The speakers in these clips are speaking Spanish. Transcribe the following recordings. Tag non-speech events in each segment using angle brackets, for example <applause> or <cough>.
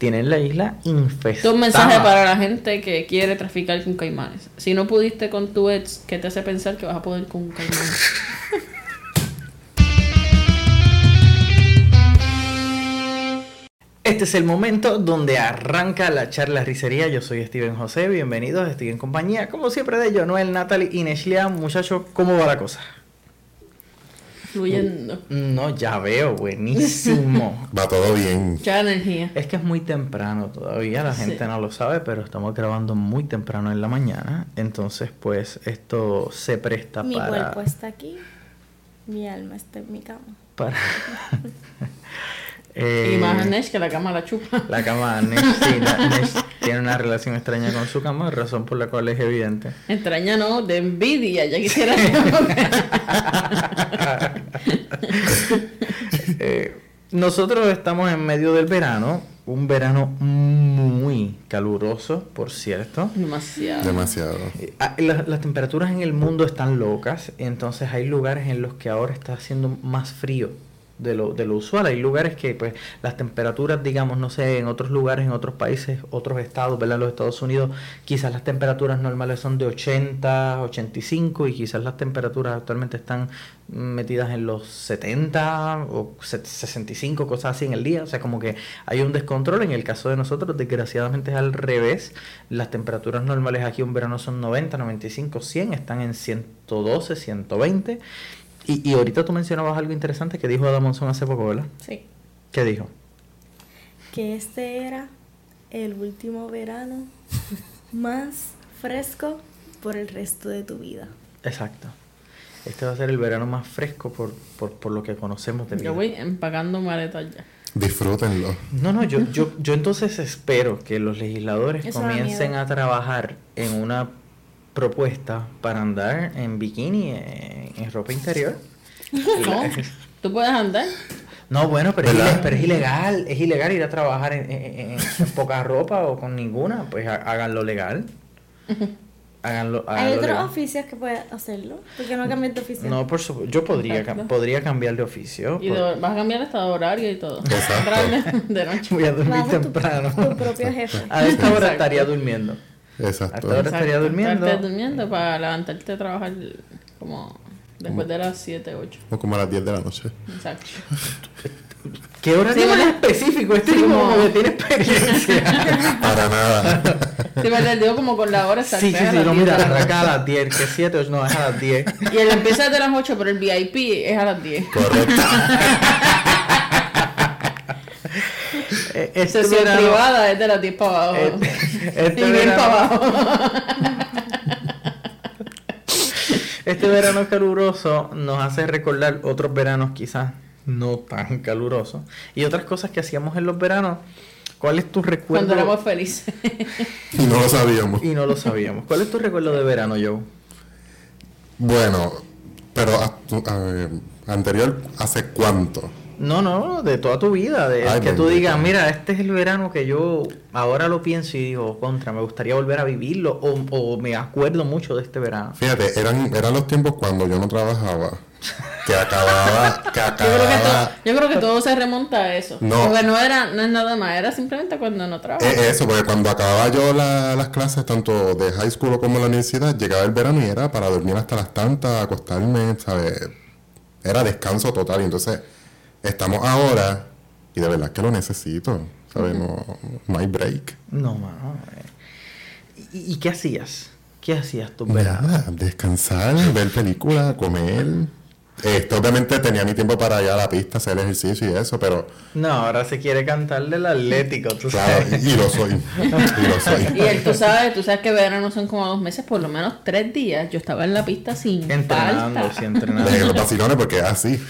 tienen la isla infestada. Un mensaje para la gente que quiere traficar con caimanes. Si no pudiste con tu ex, ¿qué te hace pensar que vas a poder con un caimán? <laughs> Este es el momento donde arranca la charla risería. Yo soy Steven José, bienvenidos. Estoy en compañía, como siempre, de Noel, Natalie y Neshlia. Muchachos, ¿cómo va la cosa? Fluyendo. No, ya veo, buenísimo. <laughs> Va todo bien. Ya energía. Es que es muy temprano todavía, la gente no lo sabe, pero estamos grabando muy temprano en la mañana. Entonces, pues, esto se presta mi para. Mi cuerpo está aquí, mi alma está en mi cama. Para. <laughs> <laughs> Eh, y más Nesh que la cama la chupa. La cama, Nesh, sí, <laughs> Nesh tiene una relación extraña con su cama, razón por la cual es evidente. Extraña no, de envidia, ya quisiera. <laughs> <laughs> eh, nosotros estamos en medio del verano, un verano muy caluroso, por cierto. Demasiado. Demasiado. Ah, las, las temperaturas en el mundo están locas, entonces hay lugares en los que ahora está haciendo más frío de lo, de lo usual. Hay lugares que pues las temperaturas, digamos, no sé, en otros lugares, en otros países, otros estados, ¿verdad? Los Estados Unidos, quizás las temperaturas normales son de 80, 85 y quizás las temperaturas actualmente están metidas en los 70 o 65, cosas así en el día. O sea, como que hay un descontrol. En el caso de nosotros, desgraciadamente es al revés. Las temperaturas normales aquí un verano son 90, 95, 100, están en 112, 120. Y, y ahorita tú mencionabas algo interesante que dijo Adam Monson hace poco, ¿verdad? Sí. ¿Qué dijo? Que este era el último verano más fresco por el resto de tu vida. Exacto. Este va a ser el verano más fresco por, por, por lo que conocemos de vida. Yo voy empacando maletas ya. Disfrútenlo. No, no, yo, yo, yo entonces espero que los legisladores Eso comiencen a trabajar en una propuesta para andar en bikini, en, en ropa interior. <laughs> ¿Cómo? ¿Tú puedes andar? No, bueno, pero es, ilegal, es ilegal ir a trabajar en, en- en- en poca ropa o con ninguna, pues háganlo legal. Háganlo, Hay háganlo otros legal. oficios que pueden hacerlo. ¿Por qué no cambias de oficio? No, por supuesto, yo podría, cam- podría cambiar de oficio. Y por- de- vas a cambiar hasta de horario y todo. Exacto. <laughs> De noche. Voy a dormir Vas a ser tu- temprano. tu propio jefe. A esta hora Exacto. estaría durmiendo. Exacto. Hasta ahora estaría durmiendo. Estarte durmiendo para levantarte a trabajar como después de las 7, 8. O como a las 10 de la noche. Exacto. <laughs> ¿Qué hora Sí, específico? Este Sí, tipo como- que tiene experiencia. <laughs> Para nada. Sí, verdad, digo como con la hora exacta. sí, sí, es sí, no, 10 mira, de arranca a las 10, que 7, 8, no, es a las 10. Y el empieza desde las 8, pero el VIP es a las 10. Correcto. <laughs> Eh, Este Sesión verano, privada es de las 10 para abajo. este, <laughs> este y bien verano- para abajo. <laughs> Este verano caluroso nos hace recordar otros veranos quizás no tan calurosos y otras cosas que hacíamos en los veranos. ¿Cuál es tu recuerdo? Cuando éramos felices. Y no lo sabíamos. Y no lo sabíamos. ¿Cuál es tu recuerdo de verano, Joe? Bueno, pero a- tu- a ver, anterior, ¿hace cuánto? No, no, de toda tu vida. De Ay, que tú digas, mira, este es el verano que yo ahora lo pienso y digo, contra, me gustaría volver a vivirlo o, o me acuerdo mucho de este verano. Fíjate, eran, eran los tiempos cuando yo no trabajaba. Que acababa, <laughs> que Yo creo, que todo, acababa. yo creo que todo se remonta a eso. No. Porque no, era, no es nada más, era simplemente cuando no trabajas. Eh, eso, porque cuando acababa yo la- las clases, tanto de high school como de la universidad, llegaba el verano y era para dormir hasta las tantas, acostarme, ¿sabes? Era descanso total. Y entonces, estamos ahora, y de verdad que lo necesito, ¿sabes? No, no hay break. No, mano. eh. ¿Y, y qué hacías? ¿Qué hacías verano? Nada, descansar, ver películas, comer. Este, obviamente tenía mi tiempo para ir a la pista, hacer ejercicio y eso, pero No, ahora se quiere cantar del Atlético, tú claro, sabes. y, y lo soy. Y lo soy. Y él, tú sabes, tú sabes que verano son como dos meses, por lo menos tres días. Yo estaba en la pista sin Entrenando, falta. sí, entrenando. De los vacilones, porque es así. <laughs>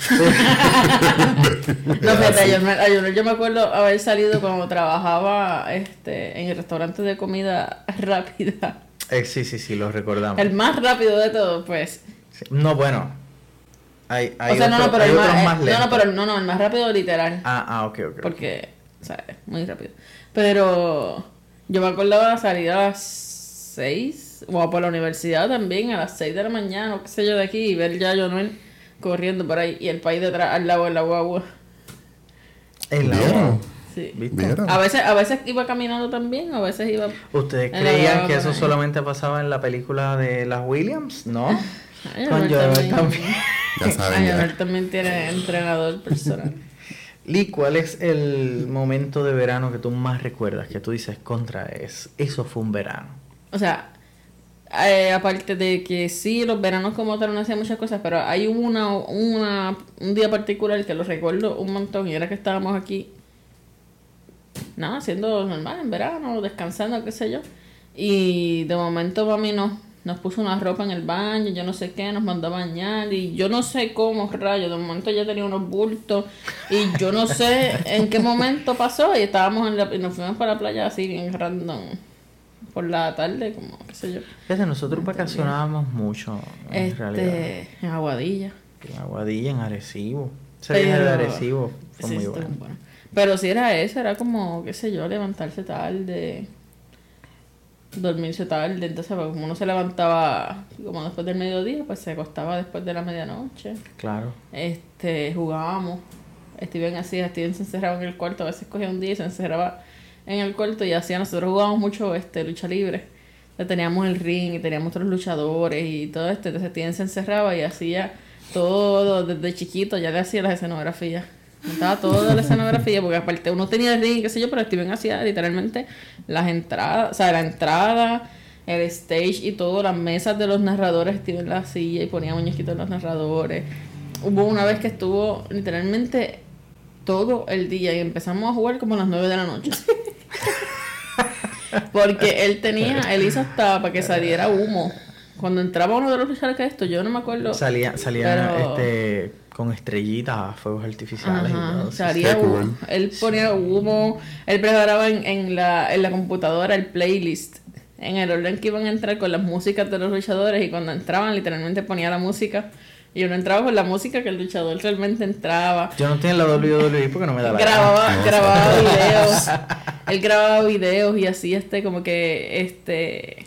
No, fíjate, yo me, yo, yo me acuerdo haber salido cuando trabajaba este, en el restaurante de comida rápida. Eh, sí, sí, sí, lo recordamos. El más rápido de todos, pues. Sí. No, bueno. Hay, hay, o sea, no, otro- no, pero hay el más, más eh, no, no, pero no, no, el más rápido literal. Ah, ah, ok, ok. Porque, o sea, es muy rápido. Pero yo me acordaba salir a las 6, o por la universidad también, a las 6 de la mañana, o qué sé yo, de aquí, y ver ya a Jonuel corriendo por ahí, y el país detrás, al lado de la guagua. En la guagua. Sí. ¿Viste? ¿Vieron? A veces, a veces iba caminando también, a veces iba... ¿Ustedes creían que eso solamente pasaba en la película de las Williams? No. <laughs> Ay, Con Joel también. también. Ya saben, <laughs> Ay, ya. También tiene entrenador personal. <laughs> Lee, ¿cuál es el momento de verano que tú más recuerdas? Que tú dices, contra, es, eso fue un verano. O sea, eh, aparte de que sí, los veranos como tal no hacían muchas cosas, pero hay una, una, un día particular que lo recuerdo un montón y era que estábamos aquí, nada, haciendo normal en verano, descansando, qué sé yo. Y de momento mami nos, nos puso una ropa en el baño, yo no sé qué, nos mandó a bañar y yo no sé cómo, rayo, de momento ya tenía unos bultos y yo no sé en qué momento pasó y estábamos en la, y nos fuimos para la playa así bien random por la tarde, como qué sé yo. Fíjate, nosotros vacacionábamos mucho, en realidad. Este, en Aguadilla. En Aguadilla, en Arecibo. Viaje de Arecibo fue Sí, muy bueno. bueno. Pero si era eso, era como, qué sé yo, levantarse tarde, dormirse tarde. Entonces, pues, como uno se levantaba como después del mediodía, pues se acostaba después de la medianoche. Claro. Este, jugábamos. Steven hacía, Steven se encerraba en el cuarto, a veces cogía un día y se encerraba en el cuarto y hacía, nosotros jugábamos mucho este lucha libre. Entonces, teníamos el ring y teníamos otros luchadores y todo esto. Entonces Steven se encerraba y hacía todo desde chiquito, ya le hacía las escenografías. Montaba toda la escenografía, porque aparte uno tenía el ring, qué sé yo, pero Steven hacía literalmente las entradas, o sea, la entrada, el stage y todo, las mesas de los narradores, Steven las hacía y ponía muñequitos en los narradores. Hubo una vez que estuvo literalmente todo el día y empezamos a jugar como a las 9 de la noche. <laughs> Porque él tenía, él hizo hasta para que saliera humo. Cuando entraba uno de los luchadores que esto, yo no me acuerdo. Salía, salía Pero- este, con estrellitas, fuegos artificiales y Ajá, todo. sí, salía humo. Él ponía humo, él preparaba en, en, la, en la computadora el playlist, en el orden que iban a entrar con las músicas de los luchadores y cuando entraban literalmente ponía la música y uno entraba con la música que el luchador realmente entraba. Yo no tengo la WWE porque no me da la gana. grababa, No, grababa videos. Él grababa videos y así este como que este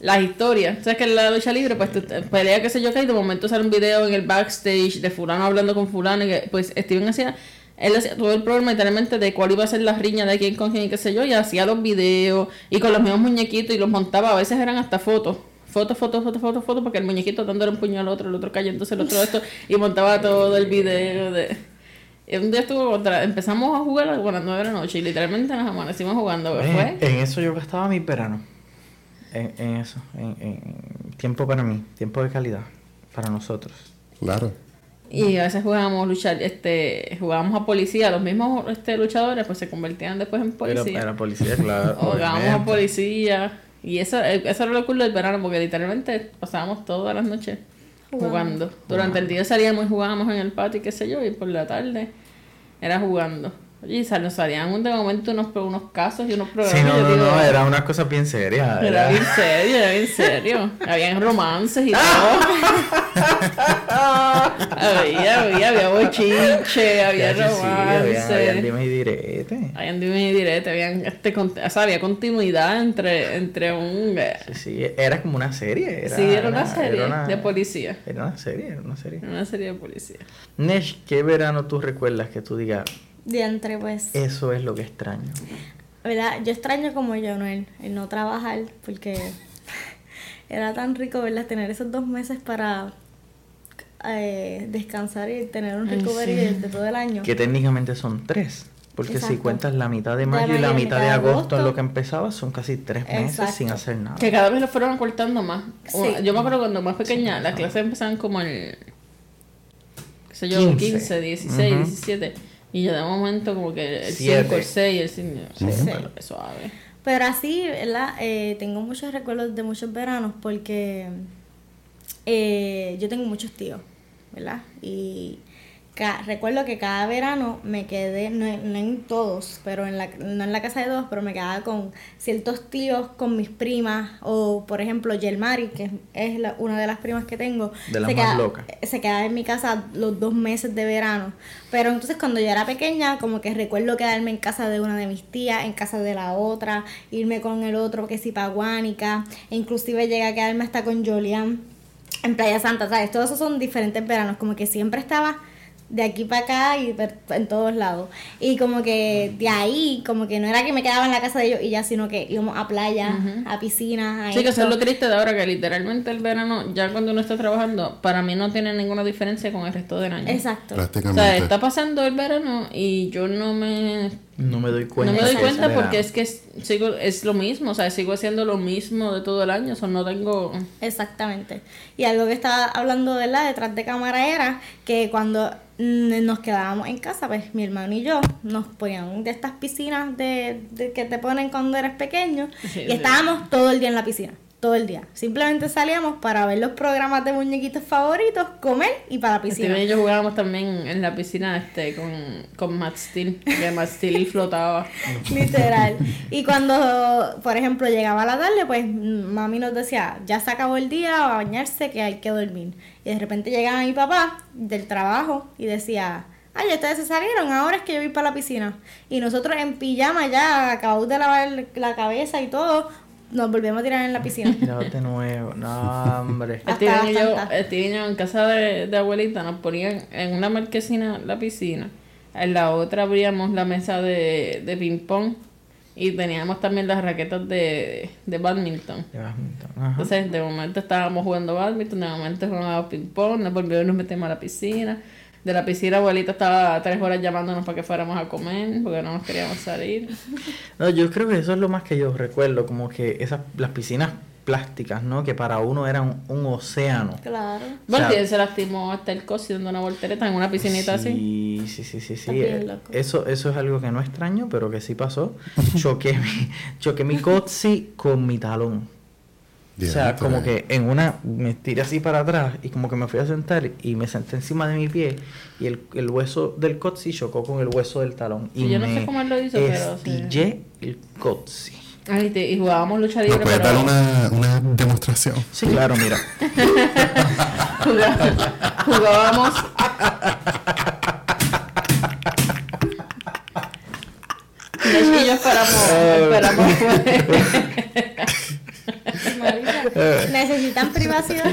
las historias. ¿Sabes que en la lucha libre pues tú te- pelea qué sé yo qué y de momento sale un video en el backstage de fulano hablando con fulano y que, pues Steven hacía él hacía todo el programa literalmente de cuál iba a ser la riña de quién con quién y qué sé yo y hacía los videos y con los mismos muñequitos y los montaba a veces eran hasta fotos fotos, fotos, fotos, fotos, fotos, porque el muñequito dándole un puño al otro, el otro cayéndose, el otro esto, y montaba todo el video de... Y un día estuvo contra... Empezamos a jugar a las 9 de la noche y literalmente nos amanecimos jugando. Eh, Fue... En eso yo gastaba mi verano. En, en eso. En, en tiempo para mí. Tiempo de calidad. Para nosotros. Claro. Y a veces jugábamos luchar, este, jugábamos a policía, los mismos este, luchadores pues se convertían después en policía. era policía, <laughs> claro. O jugábamos a policía. Y eso, eh, eso era lo cool del verano, porque literalmente pasábamos todas las noches jugando. Durante el día salíamos y jugábamos en el patio, y qué sé yo, y por la tarde era jugando. Y sal- nos salían un- de momento unos, unos casos y unos programas. Sí, no, no, digo, no, era una cosa bien seria. Era Era, bien serio, era bien serio. <laughs> Habían romances y todo. <laughs> había, había, había bochinche, había Ya, sí, sí, había, romance. habían dime y direte. Habían dime y direte, habían este, o sea, había continuidad entre, entre un... eh, Sí, sí, era como una serie. Era, sí, era una serie era una- de policía. Era una serie, era una serie. Era una serie de policía. Nesh, ¿qué verano tú recuerdas que tú digas, Diantre, pues. eso es lo que extraño? ¿Verdad? Yo extraño como yo, ¿no? El, el no trabajar, porque <laughs> era tan rico, ¿verdad? Tener esos dos meses para eh, descansar y tener un recovery sí. de, todo el año. Que técnicamente son tres. Porque si cuentas la mitad de De mayo y la mitad de agosto en lo agosto. que empezaba, son casi tres meses Exacto. sin hacer nada. Que cada vez lo fueron acortando más. Sí. Yo me acuerdo cuando más pequeña, las clases empezaban como el... qué sé yo, 15. 15, 16, Ujú. 17. Y yo de momento como que el Siete. 5, el 6, el 5... Sí, Sí. pero suave. Pero así, ¿verdad? Eh, tengo muchos recuerdos de muchos veranos porque eh, yo tengo muchos tíos, ¿verdad? Y recuerdo que cada verano me quedé, no, en- no en todos, pero en la, no en la casa de todos, pero me quedaba con ciertos tíos, con mis primas, o por ejemplo Yelmari, que es la- una de las primas que tengo. De las se más queda- locas. Se quedaba en mi casa los dos meses de verano. Pero entonces cuando yo era pequeña, como que recuerdo quedarme en casa de una de mis tías, en casa de la otra, irme con el otro que sí pa' Guánica, e inclusive llegué a quedarme hasta con Jolian en Playa Santa, ¿sabes? Todos esos son diferentes veranos, como que siempre estaba de aquí para acá y en todos lados. Y como que de ahí, como que no era que me quedaba en la casa de ellos y ya, sino que íbamos a playa, a piscinas, a Sí, que eso es lo triste de ahora, que literalmente el verano, ya cuando uno está trabajando, para mí no tiene ninguna diferencia con el resto del año. Exacto. O sea, Prácticamente. está pasando el verano y yo no me, No me doy cuenta. no me doy cuenta porque es que es, sigo, es lo mismo, o sea, sigo haciendo lo mismo de todo el año, o sea, no tengo... Exactamente. Y algo que estaba hablando de la detrás de cámara era que cuando nos quedábamos en casa, pues mi hermano y yo nos ponían de estas piscinas de, de que te ponen cuando eres pequeño Sí, y sí. estábamos todo el día en la piscina. Todo el día. Simplemente salíamos para ver los programas de muñequitos favoritos, comer y para la piscina. Steven y yo jugábamos también en la piscina este con, con Matt Steel, que Matt Steel <laughs> flotaba. Literal. <laughs> Y cuando, por ejemplo, llegaba la tarde, pues mami nos decía, ya se acabó el día, a bañarse, que hay que dormir. Y de repente llegaba mi papá del trabajo y decía, ay, ustedes se salieron, ahora es que yo voy para la piscina. Y nosotros en pijama ya, acabados de lavar la cabeza y todo, nos volvemos a tirar en la piscina. <laughs> No, de nuevo. No, hombre. <laughs> Y yo, en casa de, de abuelita nos ponían en una marquesina la piscina, en la otra abríamos la mesa de, de ping pong y teníamos también las raquetas de, de badminton. De badminton, ajá. Entonces, de momento estábamos jugando badminton, de momento jugábamos ping pong, nos volvimos y nos metimos a la piscina. De la piscina, abuelita estaba tres horas llamándonos para que fuéramos a comer, porque no nos queríamos salir. <laughs> No, yo creo que eso es lo más que yo recuerdo, como que esas las piscinas plásticas, ¿no? Que para uno eran un océano. Claro. Bueno, O sea- se lastimó hasta el cosi dando una voltereta en una piscinita así. Sí, sí, sí, sí. Eso, eso es algo que no extraño, pero que sí pasó. <laughs> Choqué mi, choqué mi cotzi con mi talón. O sea, como que en una me tiré así para atrás y como que me fui a sentar y me senté encima de mi pie y el, el hueso del cotzi chocó con el hueso del talón. Y yo no me sé cómo él lo hizo, pero sí. el cotzi. Ay, te- y jugábamos lucha ¿Nos libre, puedes pero dar una, una demostración? Sí, claro, mira. <laughs> jugábamos, hecho, yo esperamos, esperamos ¿Necesitan privacidad?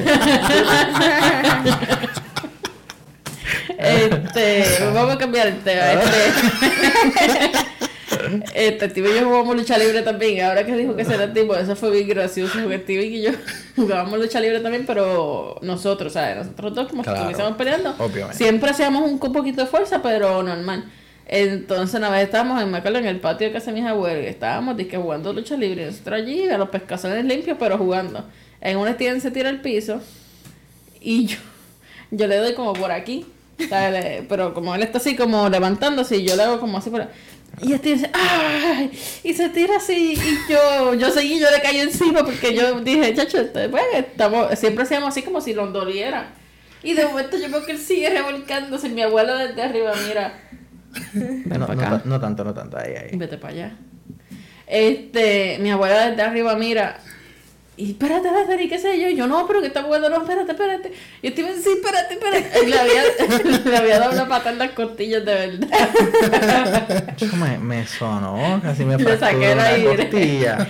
Este, vamos a cambiar el tema. Este, este Steven y yo jugamos lucha libre también. Ahora que dijo que será tipo, eso fue bien gracioso. Porque Steven y yo <laughs> jugábamos lucha libre también, pero nosotros, ¿sabes? Nosotros dos, como Claro, si estuviésemos peleando. obviamente. Siempre hacíamos un poquito de fuerza, pero normal. Entonces, una vez estábamos en en el patio de casa mis abuelos, y estábamos disque, jugando lucha libre. Nosotros allí, a los pescazones limpios, pero jugando. En un Steven se tira al piso, y yo, yo le doy como por aquí, pero como él está así como levantándose y yo le hago como así por y este dice, ¡ay! Y se tira así y yo, yo seguí, yo le caí encima porque yo dije, chacho, este, pues, estamos, siempre hacíamos así como si nos doliera. Y de momento yo veo que él sigue revolcándose mi abuelo desde arriba, mira, <laughs> ven No, para no, acá. ta- no tanto, no tanto. Ahí, ahí. Vete para allá. Este, mi abuela desde arriba mira. Y espérate, espérate, y qué sé yo. Y yo, no, pero que está bueno, no, espérate, espérate. Y Steven, sí, espérate, espérate. Y le había, <laughs> le había dado una patada en las costillas de verdad. Chico, me, me sonó, casi me <laughs> el la aire. costilla.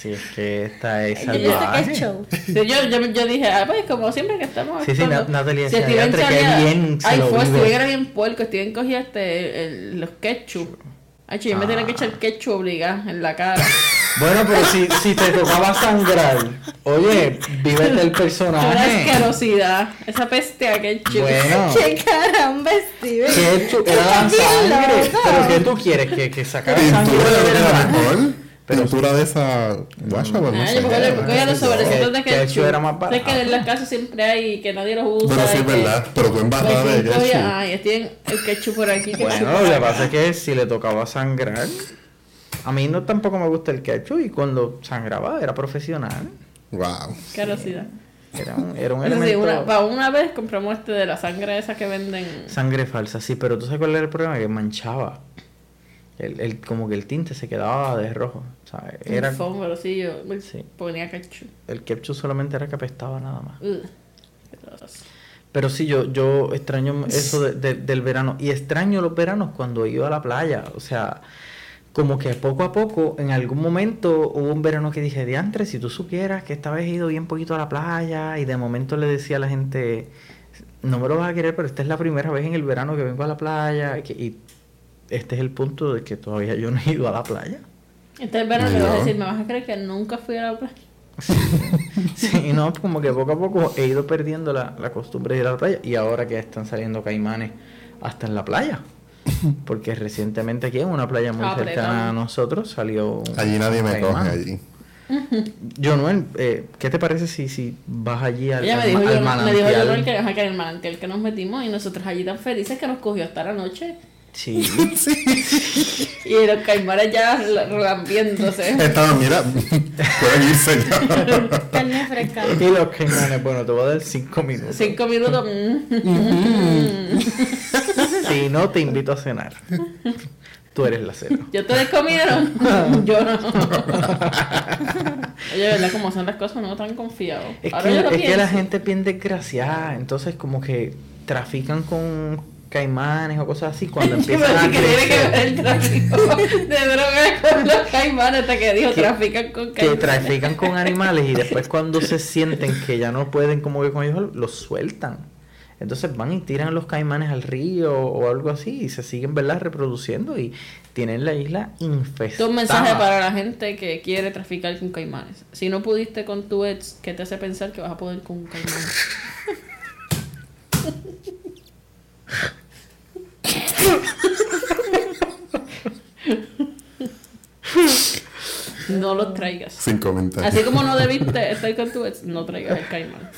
Si es que esta es Yo salvaje. es show. <laughs> Sí, yo, yo, yo dije, ah, pues como siempre que estamos. Sí, sí, actuando. Na- Natalia Si Steven "Diantre, qué salía- bien Ay, fue, vive". Steven era bien puerco. Steven cogía este, el- los ketchup. Ay, yo me tenía que echar ketchup obligada en la cara. <laughs> Bueno, pero si, si te tocaba sangrar, oye, vívete el Una personaje. asquerosidad. Esa peste <laughs> a ketchup. Bueno, ¡Qué caramba, Steven! que chu- era la sangre. loco. Pero ¿qué tú quieres? ¿Que, que sacara sangre? Pintura yo de mejor. Pero- Pintura de esa guacha, pues no Ah, sé. porque de Que- que era más barato. Es que en la casa siempre hay que nadie los usa. Bueno, sí, es verdad. Pero tú embarrada Pues, de ketchup. Ay, tienen el ketchup por aquí. Bueno, lo que pasa es que si le tocaba sangrar, a mí no tampoco me gusta el ketchup y cuando sangraba era profesional. Wow. Qué velocidad. Era un, era un Pero sí, elemento... una, para una vez compramos este de la sangre esa que venden. Sangre falsa, sí, pero tú sabes cuál era el problema, que manchaba. El, el- como que el tinte se quedaba de rojo, ¿sabes? Era, El sí, yo Sí. ponía ketchup. el ketchup solamente era que apestaba nada más. Pero sí, yo, yo extraño eso de- de- del verano. Y extraño los veranos cuando iba a la playa. O sea, como que poco a poco, en algún momento hubo un verano que dije, diantre, si tú supieras que esta vez he ido bien poquito a la playa. Y de momento le decía a la gente, no me lo vas a querer, pero esta es la primera vez en el verano que vengo a la playa y, que- y este es el punto de que todavía yo no he ido a la playa. Este verano me vas a decir, ¿me vas a creer que nunca fui a la playa? <laughs> Sí, no, como que poco a poco he ido perdiendo la, la costumbre de ir a la playa y ahora que están saliendo caimanes hasta en la playa. <laughs> Porque recientemente aquí en una playa muy Ah, cercana a nosotros salió un Allí nadie me caimán. coge allí. <laughs> Jonuel, eh, ¿qué te parece si, si vas allí al, Ella me al- dijo, al yo, me dijo manantial? Jonuel que, ajá, que en el manantial que nos metimos y nosotros allí tan felices que nos cogió hasta la noche. <laughs> Sí, Y los caimanes ya lambiéndose. Estaba, mira, pueden irse ya. Carne fresca. y los caimanes, bueno, te voy a dar cinco minutos. Cinco minutos. mm. Si no, te invito a cenar. Tú eres la cero. ¿Ya ustedes comieron? Yo no. Oye, ¿verdad? Como son las cosas, no tan confiado. Es, Ahora que, yo lo es que la gente es bien desgraciada, entonces como que trafican con caimanes o cosas así cuando <laughs> empiezan a pensé que tiene que ver crecer. el tráfico <laughs> de drogas con los caimanes hasta que dijo Que- trafican con Que caimanes. trafican con animales y después <laughs> cuando se sienten que ya no pueden como que con ellos, los sueltan. Entonces van y tiran los caimanes al río o algo así y se siguen, ¿verdad? Reproduciendo y tienen la isla infestada. Un mensaje para la gente que quiere traficar con caimanes. Si no pudiste con tu ex, ¿qué te hace pensar que vas a poder con un caimán? No los traigas. Sin comentarios. Así como no debiste estar con tu ex, no traigas el caimán.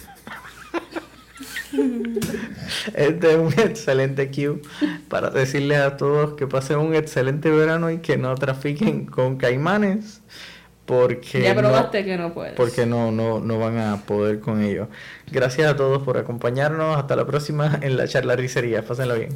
Este es un excelente cue para decirles a todos que pasen un excelente verano y que no trafiquen con caimanes porque Ya no- probaste que no puedes. porque no, no, no van a poder con ello. Gracias a todos por acompañarnos. Hasta la próxima en la charlaricería. Pásenla bien.